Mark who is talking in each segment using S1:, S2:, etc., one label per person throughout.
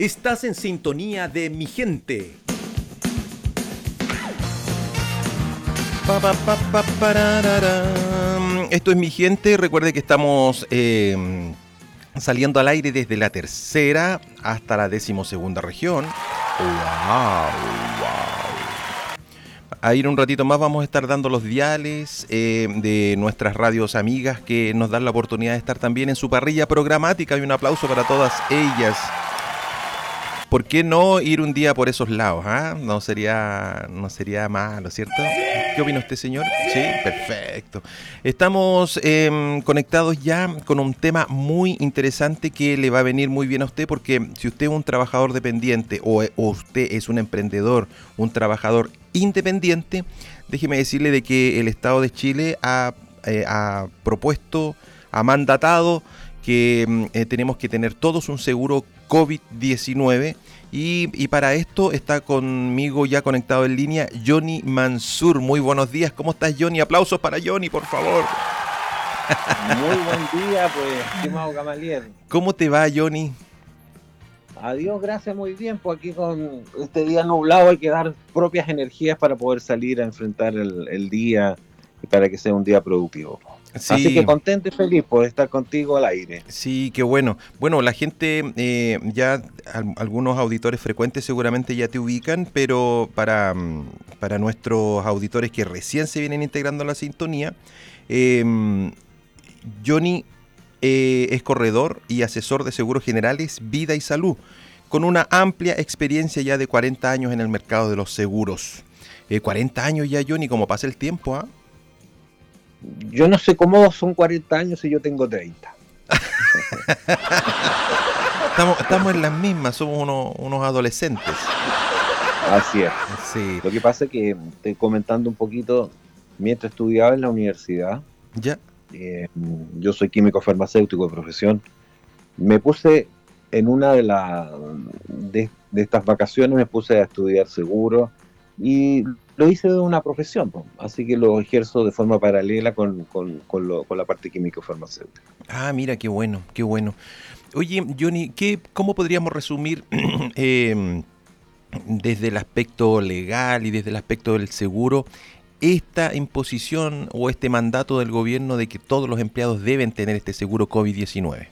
S1: Estás en sintonía de mi gente. Esto es mi gente. Recuerde que estamos em, saliendo al aire desde la tercera hasta la decimosegunda región. ¡Wow! A ir un ratito más vamos a estar dando los diales eh, de nuestras radios amigas que nos dan la oportunidad de estar también en su parrilla programática y un aplauso para todas ellas. ¿Por qué no ir un día por esos lados? Ah? No, sería, no sería malo, ¿cierto? ¿Qué opina usted, señor? Sí, perfecto. Estamos em, conectados ya con un tema muy interesante que le va a venir muy bien a usted porque si usted es un trabajador dependiente o, usted es un emprendedor, un trabajador independiente, déjeme decirle de que el Estado de Chile ha, eh, propuesto, ha mandatado que mm, eh, tenemos que tener todos un seguro COVID-19 y, para esto está conmigo ya conectado en línea Johnny Mansur. Muy buenos días, ¿cómo estás Johnny? Aplausos para Johnny, por favor.
S2: Muy buen día, pues, estimado Gamaliel.
S1: ¿Cómo te va Johnny?
S2: Adiós, gracias, muy bien. Pues aquí con este día nublado hay que dar propias energías para poder salir a enfrentar el, el día y para que sea un día productivo. Así que contento y feliz por estar contigo al aire.
S1: Sí, qué bueno. Bueno, la gente, eh, ya algunos auditores frecuentes seguramente ya te ubican, pero para, mm, para nuestros auditores que recién se vienen integrando a la sintonía, em, Johnny eh, es corredor y asesor de seguros generales, vida y salud, con una amplia experiencia ya de 40 años en el mercado de los seguros. 40 eh, años ya, Johnny, como pasa el tiempo, ¿ah?
S2: Yo no sé cómo son 40 años y yo tengo 30.
S1: estamos, en las mismas, somos unos, adolescentes.
S2: Así es. Sí. Lo que pasa es que estoy comentando un poquito, mientras estudiaba en la universidad,
S1: ya.
S2: Eh, yo soy químico farmacéutico de profesión, me puse en una de, las de, de estas vacaciones, me puse a estudiar seguro y lo hice de una profesión, así que lo ejerzo de forma paralela con, la parte químico-farmacéutica.
S1: Ah, mira, qué bueno, qué bueno. Oye, Johnny, ¿qué, ¿cómo podríamos resumir em, desde el aspecto legal y desde el aspecto del seguro esta imposición o este mandato del gobierno de que todos los empleados deben tener este seguro COVID-19?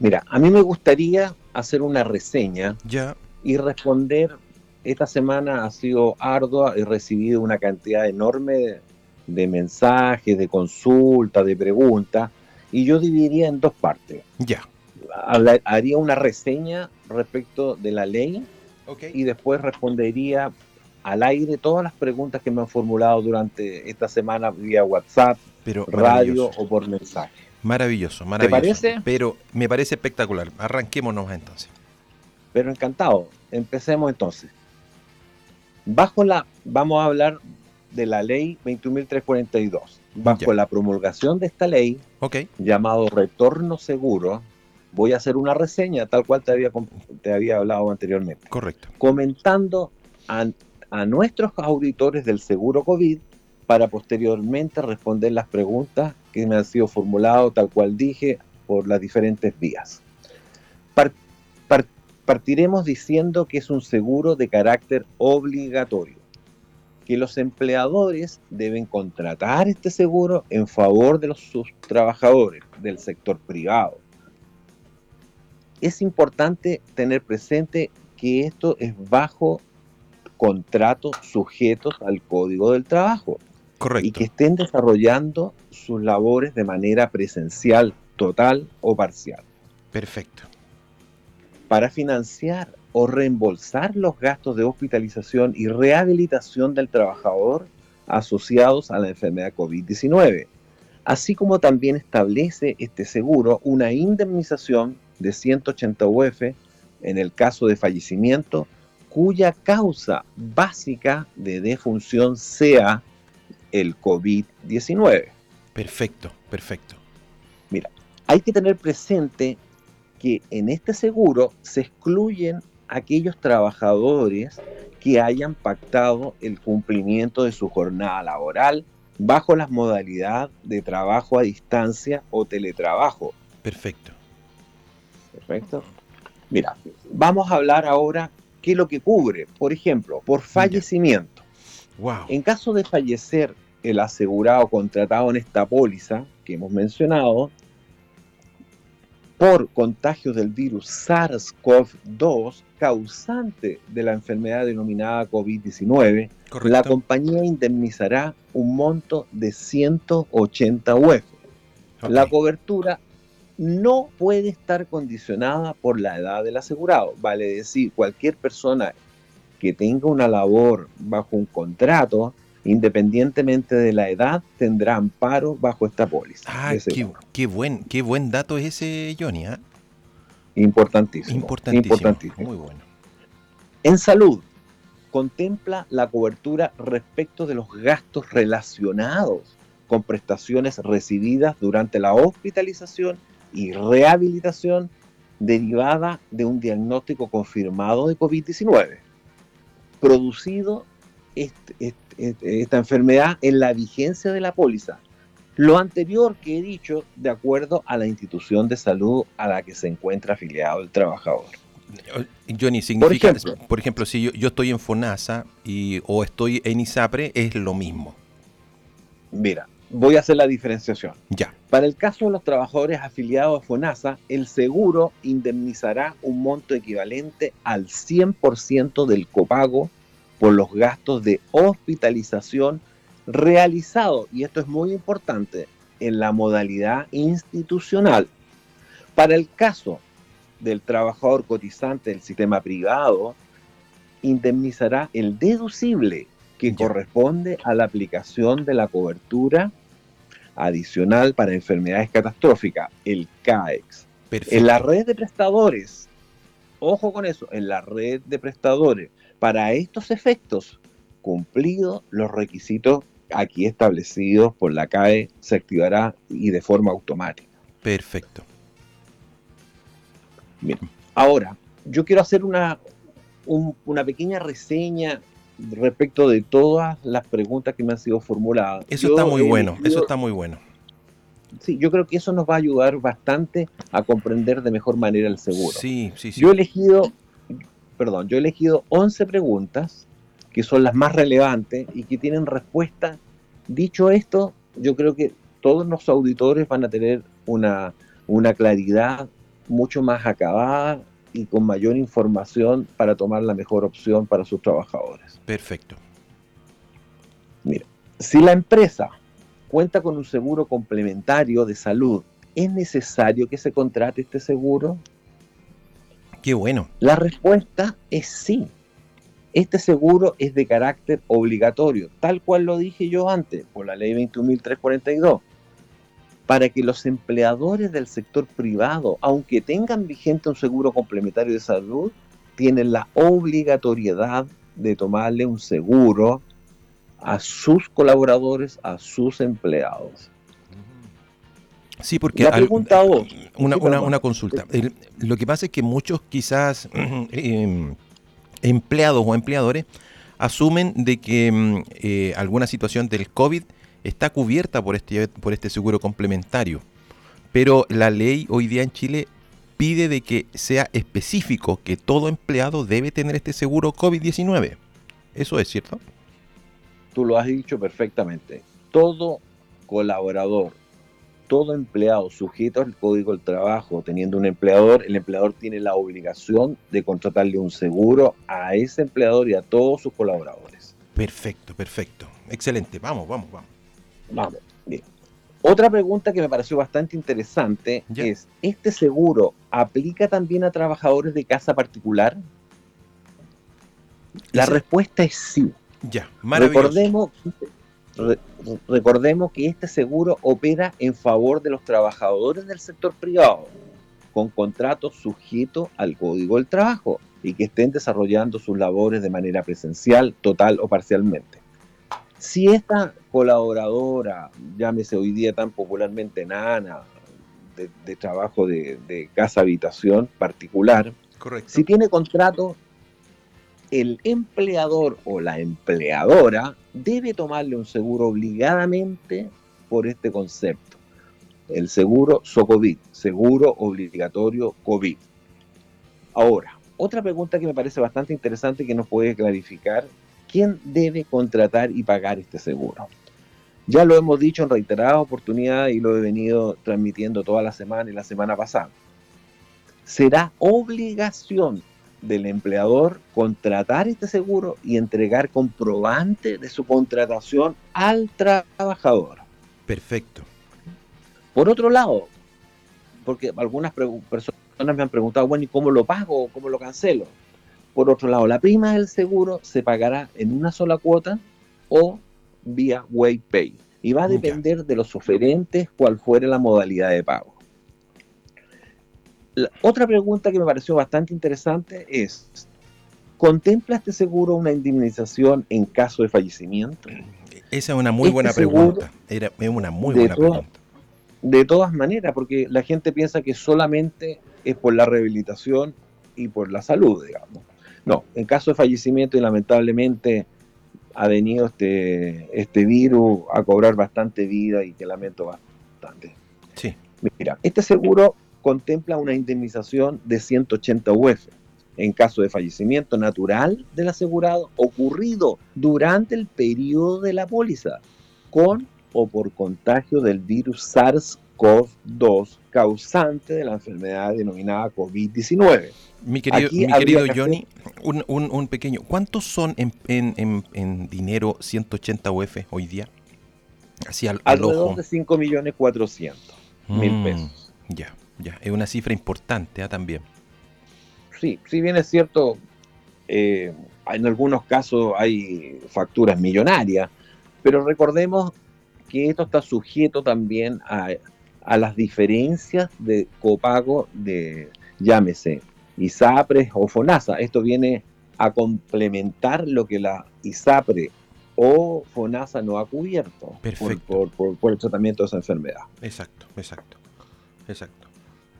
S2: Mira, a mí me gustaría hacer una reseña
S1: ya.
S2: y responder esta semana ha sido ardua, he recibido una cantidad enorme de, mensajes, de consultas, de preguntas, y yo dividiría en dos partes.
S1: Ya.
S2: haría una reseña respecto de la ley y después respondería al aire todas las preguntas que me han formulado durante esta semana vía WhatsApp, radio o por mensaje.
S1: Maravilloso, maravilloso.
S2: ¿Te parece?
S1: Pero me parece espectacular. Arranquémonos entonces.
S2: Pero encantado. Empecemos entonces. Bajo la, vamos a hablar de la ley 21.342. Bajo la promulgación de esta ley, llamado retorno seguro, voy a hacer una reseña tal cual te había, te había hablado anteriormente.
S1: Correcto.
S2: Comentando a, a nuestros auditores del seguro COVID para posteriormente responder las preguntas que me han sido formuladas, tal cual dije, por las diferentes vías. Partiremos diciendo que es un seguro de carácter obligatorio, que los empleadores deben contratar este seguro en favor de los, sus trabajadores del sector privado. Es importante tener presente que esto es bajo contratos sujetos al Código del Trabajo.
S1: Correcto.
S2: Y que estén desarrollando sus labores de manera presencial, total o parcial.
S1: Perfecto
S2: para financiar o reembolsar los gastos de hospitalización y rehabilitación del trabajador asociados a la enfermedad COVID-19, así como también establece este seguro una indemnización de 180 UF en el caso de fallecimiento cuya causa básica de defunción sea el COVID-19.
S1: Perfecto, perfecto.
S2: Mira, hay que tener presente que en este seguro se excluyen aquellos trabajadores que hayan pactado el cumplimiento de su jornada laboral bajo las modalidades de trabajo a distancia o teletrabajo.
S1: Perfecto.
S2: Perfecto. Mira, vamos a hablar ahora qué es lo que cubre. Por ejemplo, por fallecimiento.
S1: Wow.
S2: En caso de fallecer el asegurado contratado en esta póliza que hemos mencionado, por contagio del virus SARS-CoV-2 causante de la enfermedad denominada COVID-19, la compañía indemnizará un monto de 180 UF. La cobertura no puede estar condicionada por la edad del asegurado. Vale decir, cualquier persona que tenga una labor bajo un contrato, independientemente de la edad, tendrá amparo bajo esta póliza.
S1: Ah, qué, buen, qué buen dato es ese, Johnny. ¿ah?
S2: Importantísimo,
S1: importantísimo. Importantísimo. Muy bueno.
S2: En salud, contempla la cobertura respecto de los gastos relacionados con prestaciones recibidas durante la hospitalización y rehabilitación derivada de un diagnóstico confirmado de COVID-19, producido esta enfermedad en la vigencia de la póliza. Lo anterior que he dicho de acuerdo a la institución de salud a la que se encuentra afiliado el trabajador.
S1: Johnny, significa, por ejemplo, si yo, yo, estoy en FONASA y, o estoy en ISAPRE, es lo mismo.
S2: Mira, voy a hacer la diferenciación.
S1: Ya.
S2: Para el caso de los trabajadores afiliados a FONASA, el seguro indemnizará un monto equivalente al 100% del copago por los gastos de hospitalización realizado, y esto es muy importante, en la modalidad institucional. Para el caso del trabajador cotizante del sistema privado, indemnizará el deducible que corresponde a la aplicación de la cobertura adicional para enfermedades catastróficas, el CAEX. En la red de prestadores, ojo con eso, en la red de prestadores, para estos efectos, cumplidos los requisitos aquí establecidos por la CAE, se activará y de forma automática.
S1: Perfecto.
S2: Bien. Ahora, yo quiero hacer una, una pequeña reseña respecto de todas las preguntas que me han sido formuladas.
S1: Eso está muy bueno, eso está muy bueno.
S2: Sí, yo creo que eso nos va a ayudar bastante a comprender de mejor manera el seguro.
S1: Sí, sí, sí.
S2: Yo he elegido, perdón, yo he elegido 11 preguntas que son las más relevantes y que tienen respuesta. Dicho esto, yo creo que todos los auditores van a tener una, una claridad mucho más acabada y con mayor información para tomar la mejor opción para sus trabajadores.
S1: Perfecto.
S2: Mira, si la empresa cuenta con un seguro complementario de salud, ¿es necesario que se contrate este seguro?
S1: Qué bueno.
S2: La respuesta es sí. Este seguro es de carácter obligatorio, tal cual lo dije yo antes, por la ley 21.342 para que los empleadores del sector privado, aunque tengan vigente un seguro complementario de salud, tienen la obligatoriedad de tomarle un seguro a sus colaboradores, a sus empleados.
S1: Sí, porque la pregunta una, una, consulta. lo que pasa es que muchos quizás em, empleados o empleadores asumen de que em, eh, alguna situación del COVID está cubierta por este, por este seguro complementario. Pero la ley hoy día en Chile pide de que sea específico que todo empleado debe tener este seguro COVID-19. ¿Eso es cierto?
S2: Tú lo has dicho perfectamente. Todo colaborador, todo empleado sujeto al código del trabajo, teniendo un empleador, el empleador tiene la obligación de contratarle un seguro a ese empleador y a todos sus colaboradores.
S1: Perfecto, perfecto. Excelente. Vamos, vamos, vamos.
S2: Vamos, bien. Otra pregunta que me pareció bastante interesante es, ¿este seguro aplica también a trabajadores de casa particular? La respuesta es sí.
S1: Ya,
S2: Recordemos, recordemos que este seguro opera en favor de los trabajadores del sector privado, con contratos sujetos al Código del Trabajo y que estén desarrollando sus labores de manera presencial, total o parcialmente. Si esta colaboradora, llámese hoy día tan popularmente nana, de, trabajo de, casa-habitación particular, si tiene contrato, el empleador o la empleadora debe tomarle un seguro obligadamente por este concepto. El seguro SOCOVID, seguro obligatorio COVID. Ahora, otra pregunta que me parece bastante interesante que nos puede clarificar, ¿quién debe contratar y pagar este seguro? Ya lo hemos dicho en reiteradas oportunidades y lo he venido transmitiendo toda la semana y la semana pasada. Será obligación del empleador contratar este seguro y entregar comprobante de su contratación al trabajador.
S1: Perfecto.
S2: Por otro lado, porque algunas personas me han preguntado, bueno, ¿y cómo lo pago? ¿Cómo lo cancelo? Por otro lado, la prima del seguro se pagará en una sola cuota o vía WayPay. Y va a depender de los oferentes cuál fuere la modalidad de pago. Otra pregunta que me pareció bastante interesante es, ¿contempla este seguro una indemnización en caso de fallecimiento?
S1: Esa es una muy buena este pregunta. Era, es una muy buena pregunta.
S2: De todas maneras, porque la gente piensa que solamente es por la rehabilitación y por la salud, digamos. No, en caso de fallecimiento y lamentablemente ha venido este, este virus a cobrar bastante vida y que lamento bastante.
S1: Sí.
S2: Mira, este seguro contempla una indemnización de 180 UF en caso de fallecimiento natural del asegurado ocurrido durante el periodo de la póliza, con o por contagio del virus SARS-CoV-2 causante de la enfermedad denominada COVID-19.
S1: Mi querido, mi querido Johnny, un, un, pequeño, ¿cuántos son en, en, en, dinero 180 UF hoy día?
S2: Así al, Alrededor de 5 millones 400 mil mm, pesos.
S1: Ya, ya, es una cifra importante ¿ah? también.
S2: Sí, si bien es cierto, eh, en algunos casos hay facturas millonarias, pero recordemos que esto está sujeto también a, a las diferencias de copago de, llámese, ISAPRE o FONASA. Esto viene a complementar lo que la ISAPRE o FONASA no ha cubierto por, por, el tratamiento de esa enfermedad.
S1: Exacto, exacto, exacto.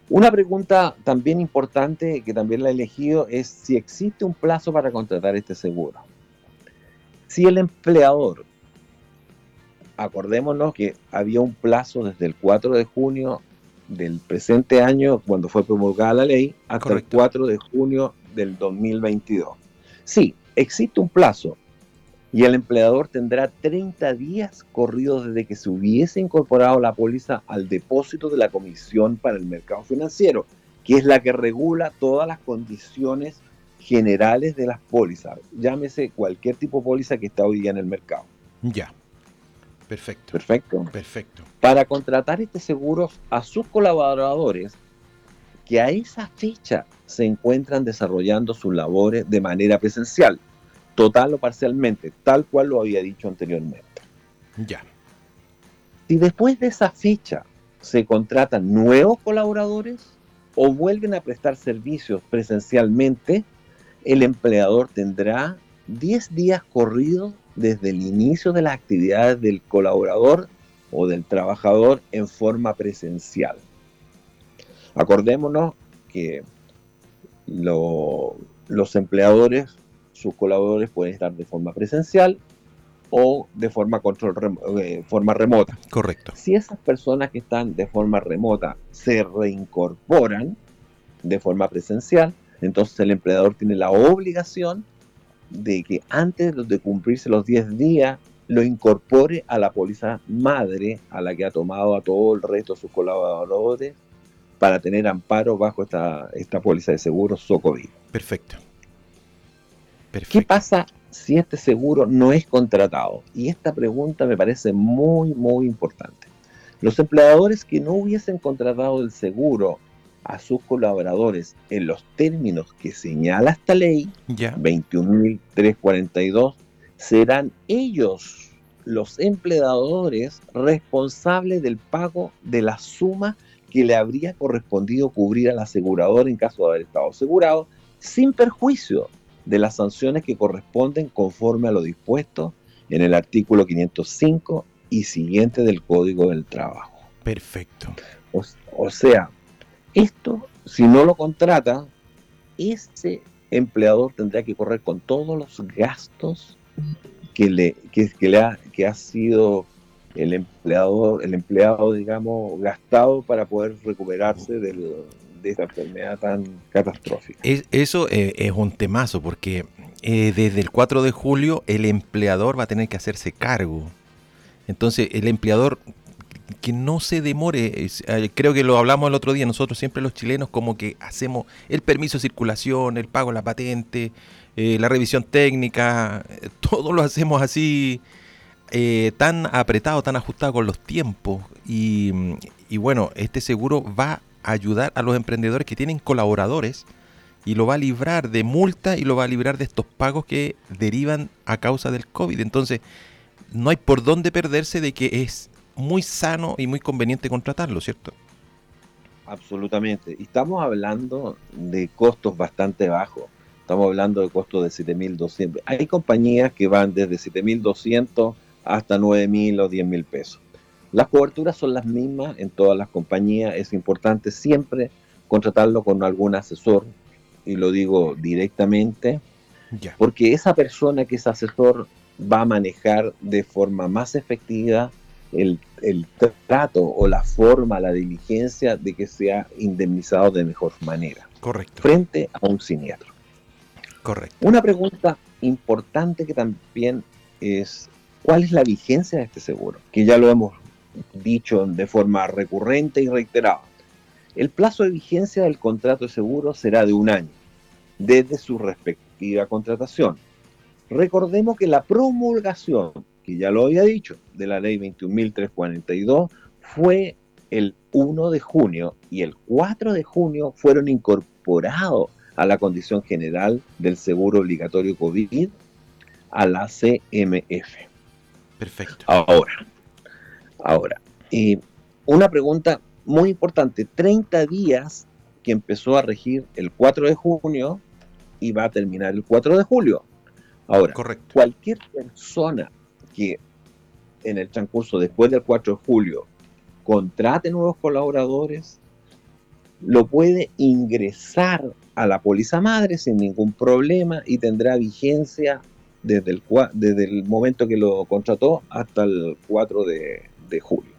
S2: Una pregunta también importante que también la he elegido es si existe un plazo para contratar este seguro. Si el empleador, acordémonos que había un plazo desde el 4 de junio del presente año, cuando fue promulgada la ley, hasta el 4 de junio del 2022. Sí, existe un plazo y el empleador tendrá 30 días corridos desde que se hubiese incorporado la póliza al depósito de la Comisión para el Mercado Financiero, que es la que regula todas las condiciones generales de las pólizas. Llámese cualquier tipo de póliza que está hoy día en el mercado.
S1: Ya. Perfecto.
S2: Perfecto.
S1: Perfecto.
S2: Para contratar este seguro a sus colaboradores que a esa fecha se encuentran desarrollando sus labores de manera presencial, total o parcialmente, tal cual lo había dicho anteriormente.
S1: Ya.
S2: Si después de esa fecha se contratan nuevos colaboradores o vuelven a prestar servicios presencialmente, el empleador tendrá 10 días corridos desde el inicio de las actividades del colaborador o del trabajador en forma presencial. Acordémonos que los empleadores, sus colaboradores pueden estar de forma presencial o de forma, control eh, forma remota.
S1: Correcto.
S2: Si esas personas que están de forma remota se reincorporan de forma presencial, entonces el empleador tiene la obligación de que antes de cumplirse los 10 días lo incorpore a la póliza madre a la que ha tomado a todo el resto de sus colaboradores para tener amparo bajo esta, esta póliza de seguro SOCOVID.
S1: Perfecto.
S2: Perfecto. ¿Qué pasa si este seguro no es contratado? Y esta pregunta me parece muy, muy importante. Los empleadores que no hubiesen contratado el seguro a sus colaboradores en los términos que señala esta ley, 21.342, serán ellos los empleadores responsables del pago de la suma que le habría correspondido cubrir al asegurador en caso de haber estado asegurado, sin perjuicio de las sanciones que corresponden conforme a lo dispuesto en el artículo 505 y siguiente del Código del Trabajo.
S1: Perfecto.
S2: o sea, esto, si no lo contrata, ese empleador tendrá que correr con todos los gastos que le, que, le ha, que ha sido el empleado, el empleado, digamos, gastado para poder recuperarse del, de esta enfermedad tan catastrófica.
S1: eso eh, es un temazo, porque eh, desde el 4 de julio el empleador va a tener que hacerse cargo. Entonces, el empleador que no se demore, eh, creo que lo hablamos el otro día, nosotros siempre los chilenos como que hacemos el permiso de circulación, el pago de la patente, la revisión técnica, todo lo hacemos así tan apretado, tan ajustado con los tiempos. Y, y, bueno, este seguro va ayudar a los emprendedores que tienen colaboradores y lo va a librar de multa y lo va a librar de estos pagos que derivan a causa del COVID. Entonces, no hay por dónde perderse de que es muy sano y muy conveniente contratarlo, ¿cierto?
S2: Absolutamente. Y estamos hablando de costos bastante bajos. Estamos hablando de costos de 7.200. Hay compañías que van desde 7.200 hasta 9.000 o 10.000 pesos. Las coberturas son las mismas en todas las compañías. Es importante siempre contratarlo con algún asesor, y lo digo directamente, porque esa persona que es asesor va a manejar de forma más efectiva el, el, trato o la forma, la diligencia de que sea indemnizado de mejor manera.
S1: Correcto.
S2: Frente a un siniestro.
S1: Correcto.
S2: Una pregunta importante que también es, ¿cuál es la vigencia de este seguro? Que ya lo hemos dicho de forma recurrente y reiterada. El plazo de vigencia del contrato de seguro será de un año, desde su respectiva contratación. Recordemos que la promulgación, que ya lo había dicho, de la ley 21.342 fue el 1 de junio y el 4 de junio fueron incorporados a la condición general del seguro obligatorio COVID a la CMF.
S1: Perfecto.
S2: Ahora, Ahora, una pregunta muy importante, 30 días que empezó a regir el 4 de junio y va a terminar el 4 de julio. Ahora, cualquier persona que en el transcurso después del 4 de julio contrate nuevos colaboradores, lo puede ingresar a la póliza madre sin ningún problema y tendrá vigencia desde el, desde el momento que lo contrató hasta el 4 de, de julio.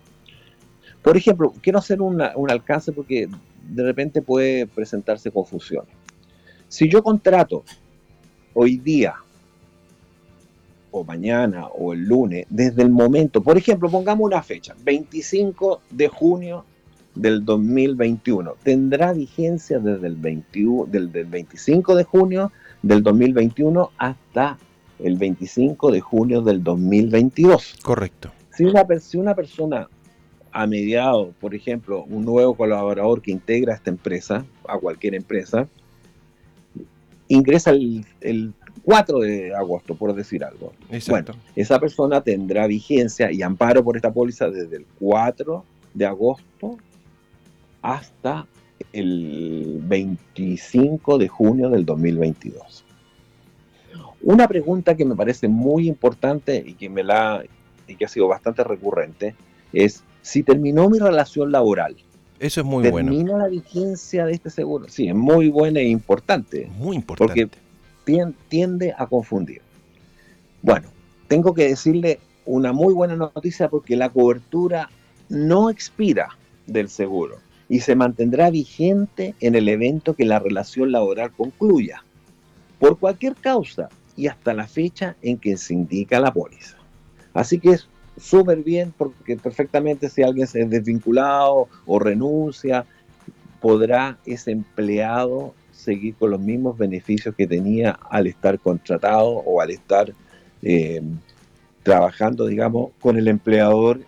S2: Por ejemplo, quiero hacer un alcance porque de repente puede presentarse confusión. Si yo contrato hoy día o mañana o el lunes, desde el momento, por ejemplo, pongamos una fecha, 25 de junio del 2021, tendrá vigencia desde el, 21, del 25 de junio del 2021 hasta el 25 de junio del 2022.
S1: Correcto.
S2: Si una, persona a mediado, por ejemplo, un nuevo colaborador que integra esta empresa, a cualquier empresa, ingresa el, 4 de agosto, por decir algo. Bueno, esa persona tendrá vigencia y amparo por esta póliza desde el 4 de agosto hasta el 25 de junio del 2022. Una pregunta que me parece muy importante y que me la y que ha sido bastante recurrente, es si terminó mi relación laboral.
S1: Eso es muy bueno.
S2: ¿Termina la vigencia de este seguro? Sí, es muy buena e importante.
S1: Muy importante.
S2: Porque tiende a confundir. Bueno, tengo que decirle una muy buena noticia porque la cobertura no expira del seguro y se mantendrá vigente en el evento que la relación laboral concluya, por cualquier causa y hasta la fecha en que se indica la póliza. Así que es súper bien porque perfectamente si alguien se es desvinculado o renuncia, podrá ese empleado seguir con los mismos beneficios que tenía al estar contratado o al estar eh, trabajando, digamos, con el empleador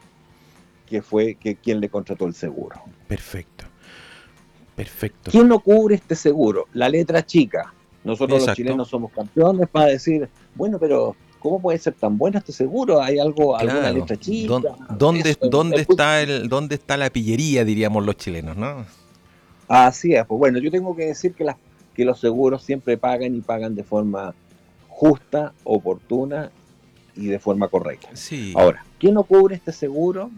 S2: que fue que, quien le contrató el seguro.
S1: Perfecto. Perfecto.
S2: ¿Quién no cubre este seguro? La letra chica. Nosotros los chilenos somos campeones para decir, bueno, pero ¿cómo puede ser tan bueno este seguro? ¿Hay algo, alguna letra chica?
S1: ¿Dónde, dónde, está el, ¿Dónde está la pillería, diríamos los chilenos, no?
S2: Así es, pues bueno, yo tengo que decir que, las, que los seguros siempre pagan y pagan de forma justa, oportuna y de forma correcta.
S1: Sí.
S2: Ahora, ¿quién no cubre este seguro?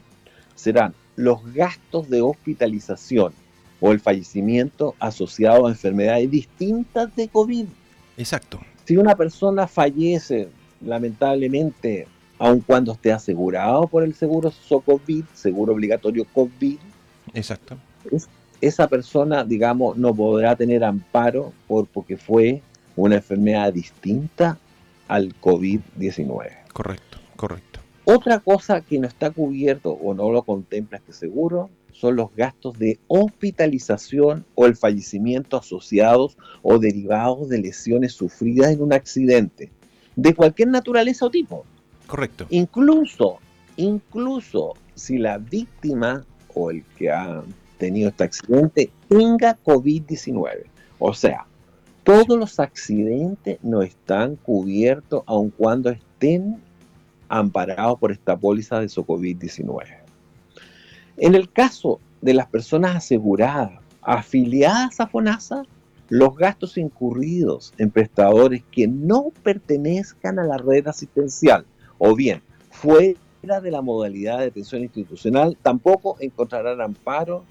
S2: Serán los gastos de hospitalización o el fallecimiento asociado a enfermedades distintas de COVID.
S1: Exacto.
S2: Si una persona fallece lamentablemente aun cuando esté asegurado por el seguro SOCOVID, seguro obligatorio COVID.
S1: Exacto.
S2: esa persona, digamos, no podrá tener amparo por, porque fue una enfermedad distinta al COVID-19.
S1: Correcto, correcto.
S2: Otra cosa que no está cubierto o no lo contempla este seguro son los gastos de hospitalización o el fallecimiento asociados o derivados de lesiones sufridas en un accidente, de cualquier naturaleza o tipo.
S1: Correcto.
S2: Incluso, incluso si la víctima o el que ha tenido este accidente tenga COVID-19. O sea, todos los accidentes no están cubiertos aun cuando estén amparados por esta póliza de su COVID-19. En el caso de las personas aseguradas afiliadas a FONASA, los gastos incurridos en prestadores que no pertenezcan a la red asistencial o bien fuera de la modalidad de atención institucional tampoco encontrarán amparo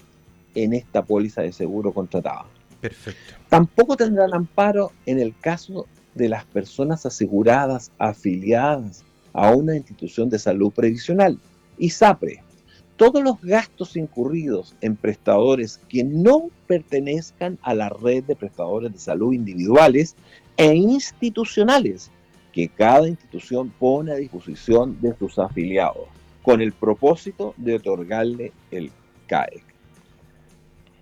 S2: en esta póliza de seguro contratada.
S1: Perfecto.
S2: Tampoco tendrán amparo en el caso de las personas aseguradas afiliadas a una institución de salud previsional, ISAPRE. Todos los gastos incurridos en prestadores que no pertenezcan a la red de prestadores de salud individuales e institucionales que cada institución pone a disposición de sus afiliados, con el propósito de otorgarle el CAEC.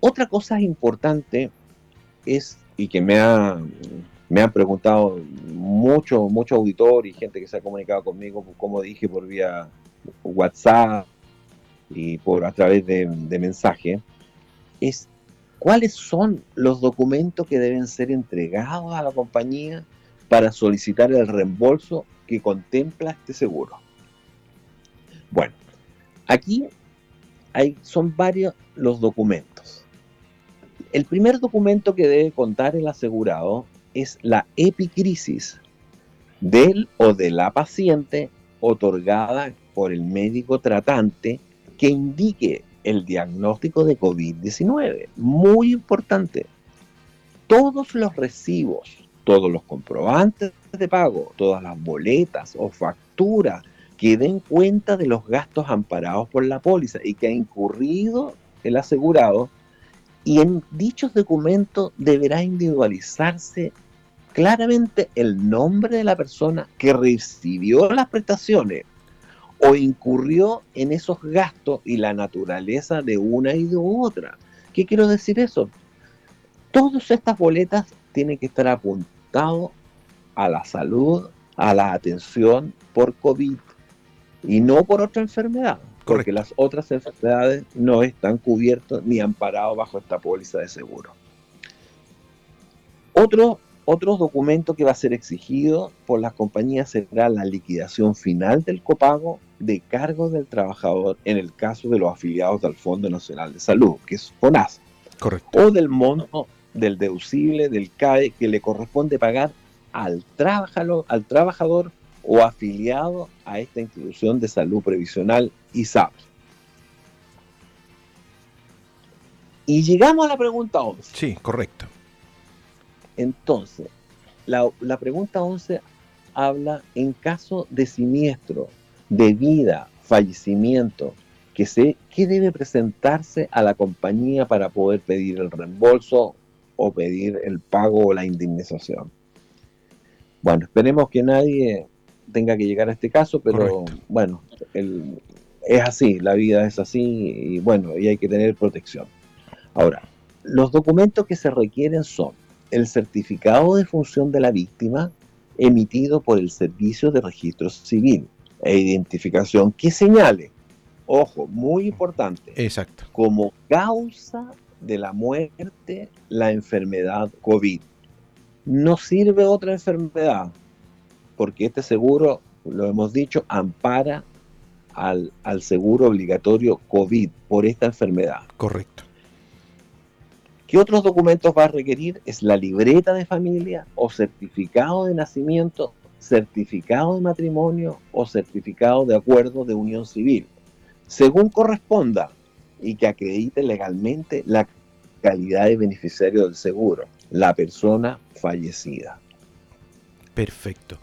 S2: Otra cosa importante es, y que me, ha, me han preguntado mucho, mucho auditor y gente que se ha comunicado conmigo, como dije, por vía WhatsApp y por a través de, mensaje, es cuáles son los documentos que deben ser entregados a la compañía para solicitar el reembolso que contempla este seguro. Bueno, aquí hay, son varios los documentos. El primer documento que debe contar el asegurado es la epicrisis del o de la paciente otorgada por el médico tratante que indique el diagnóstico de COVID-19. Muy importante. Todos los recibos, todos los comprobantes de pago, todas las boletas o facturas que den cuenta de los gastos amparados por la póliza y que ha incurrido el asegurado y en dichos documentos deberá individualizarse claramente el nombre de la persona que recibió las prestaciones o incurrió en esos gastos y la naturaleza de una y de otra. ¿Qué quiero decir eso? Todas estas boletas tienen que estar apuntadas a la salud, a la atención por COVID y no por otra enfermedad porque las otras enfermedades no están cubiertas ni amparados bajo esta póliza de seguro. Otro, otro documento que va a ser exigido por las compañías será la liquidación final del copago de cargos del trabajador en el caso de los afiliados al Fondo Nacional de Salud, que es FONAS.
S1: Correcto.
S2: O del monto del deducible del CAE que le corresponde pagar al trabajador, al trabajador o afiliado a esta institución de salud previsional ISAP. Y llegamos a la pregunta 11.
S1: Sí, correcto.
S2: Entonces, la, pregunta 11 habla en caso de siniestro, de vida, fallecimiento, que sé qué debe presentarse a la compañía para poder pedir el reembolso o pedir el pago o la indemnización. Bueno, esperemos que nadie tenga que llegar a este caso, pero bueno, es así, la vida es así y bueno, y hay que tener protección. Ahora, los documentos que se requieren son el certificado de función de la víctima emitido por el Servicio de Registro Civil e Identificación que señale, ojo, muy importante,
S1: Exacto.
S2: como causa de la muerte la enfermedad COVID. No sirve otra enfermedad, porque este seguro, lo hemos dicho, ampara al, seguro obligatorio COVID por esta enfermedad.
S1: Correcto.
S2: ¿Qué otros documentos va a requerir? Es la libreta de familia o certificado de nacimiento, certificado de matrimonio o certificado de acuerdo de unión civil, según corresponda y que acredite legalmente la calidad de beneficiario del seguro, la persona fallecida.
S1: Perfecto.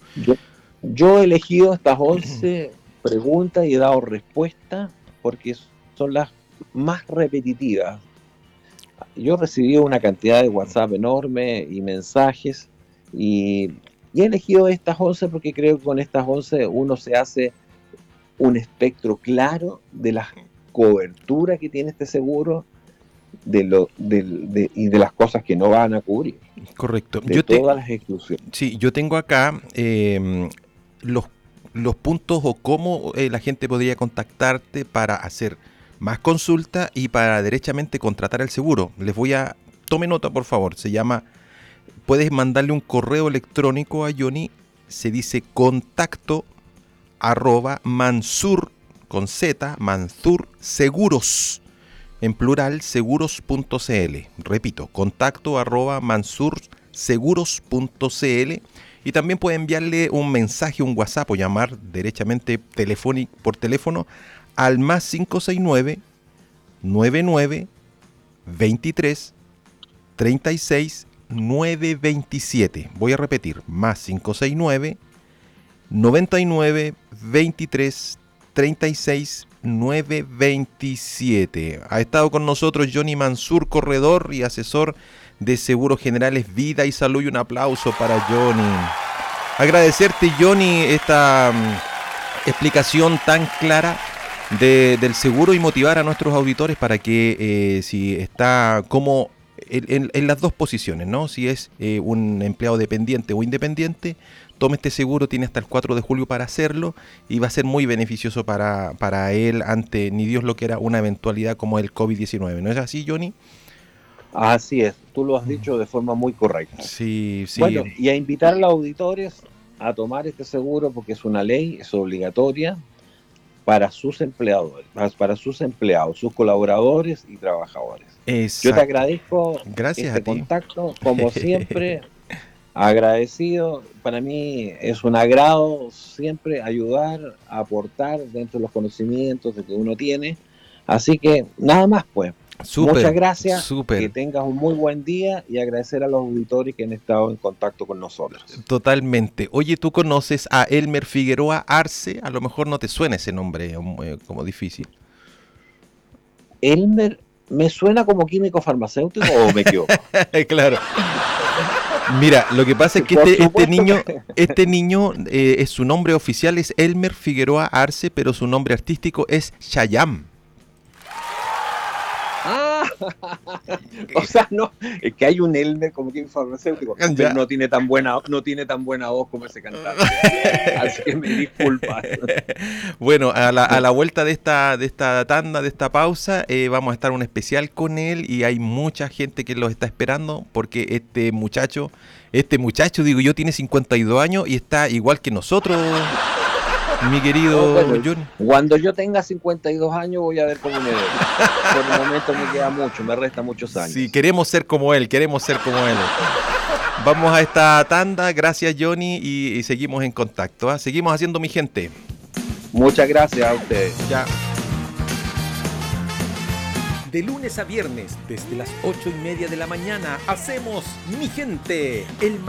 S2: Yo, he elegido estas 11 preguntas y he dado respuestas porque son las más repetitivas. Yo recibí una cantidad de WhatsApp enorme y mensajes y, he elegido estas 11 porque creo que con estas 11 uno se hace un espectro claro de la cobertura que tiene este seguro de lo, de, y de las cosas que no van a cubrir.
S1: Correcto.
S2: De todas las exclusiones.
S1: Sí, yo tengo acá em, los, los puntos o cómo eh, la gente podría contactarte para hacer más consulta y para derechamente contratar el seguro. Les voy a... Tome nota, por favor. Se llama... Puedes mandarle un correo electrónico a Johnny. Se dice contacto arroba mansur con z mansur seguros en plural seguros.cl. Repito, contacto arroba mansurseguros.cl y también puede enviarle un mensaje, un WhatsApp o llamar derechamente por teléfono al más 569 99 23 36 927. Voy a repetir, más 569 99 23 36 927. Ha estado con nosotros Johnny Mansur, corredor y asesor de Seguros Generales Vida y Salud. Y un aplauso para Johnny. Agradecerte, Johnny, esta mm, explicación tan clara del seguro y motivar a nuestros auditores para que eh, si está como en, las dos posiciones, ¿no? Si es eh, un empleado dependiente o independiente, tome este seguro, tiene hasta el 4 de julio para hacerlo y va a ser muy beneficioso para, para él ante ni Dios lo que era una eventualidad como el COVID-19. ¿No es así, Johnny?
S2: Así es, tú lo has dicho de forma muy correcta.
S1: Sí, sí.
S2: Bueno, y a invitar a los auditores a tomar este seguro porque es una ley, es obligatoria para sus empleadores, para sus empleados, sus colaboradores y trabajadores. Yo te agradezco
S1: Gracias
S2: este contacto, como siempre. agradecido. Para mí es un agrado siempre ayudar, aportar dentro de los conocimientos de que uno tiene. Así que nada más pues. Muchas gracias. Que tengas un muy buen día y agradecer a los auditores que han estado en contacto con nosotros.
S1: Totalmente. Oye, ¿tú conoces a Elmer Figueroa Arce? A lo mejor no te suena ese nombre eh, como difícil.
S2: Elmer me suena como químico farmacéutico o me equivoco.
S1: claro. Mira, lo que pasa es que este, este, niño, este niño eh, su nombre oficial es Elmer Figueroa Arce, pero su nombre artístico es Shayam.
S2: o sea, no, es que hay un Elmer como que farmacéutico, pero no tiene tan buena, no tiene tan buena voz como ese cantante. Así que me disculpa.
S1: bueno, a la, a la, vuelta de esta, de esta tanda, de esta pausa, eh, vamos a estar un especial con él y hay mucha gente que lo está esperando porque este muchacho, este muchacho, digo yo, tiene 52 años y está igual que nosotros mi querido Johnny.
S2: Cuando yo tenga 52 años voy a ver cómo me veo. Por el momento me queda mucho, me resta muchos años.
S1: Sí, queremos ser como él, queremos ser como él. Vamos a esta tanda, gracias Johnny y, seguimos en contacto. ¿ah? Seguimos haciendo mi gente.
S2: Muchas gracias a ustedes.
S1: Ya.
S3: De lunes a viernes, desde las ocho y media de la mañana, hacemos Mi Gente, el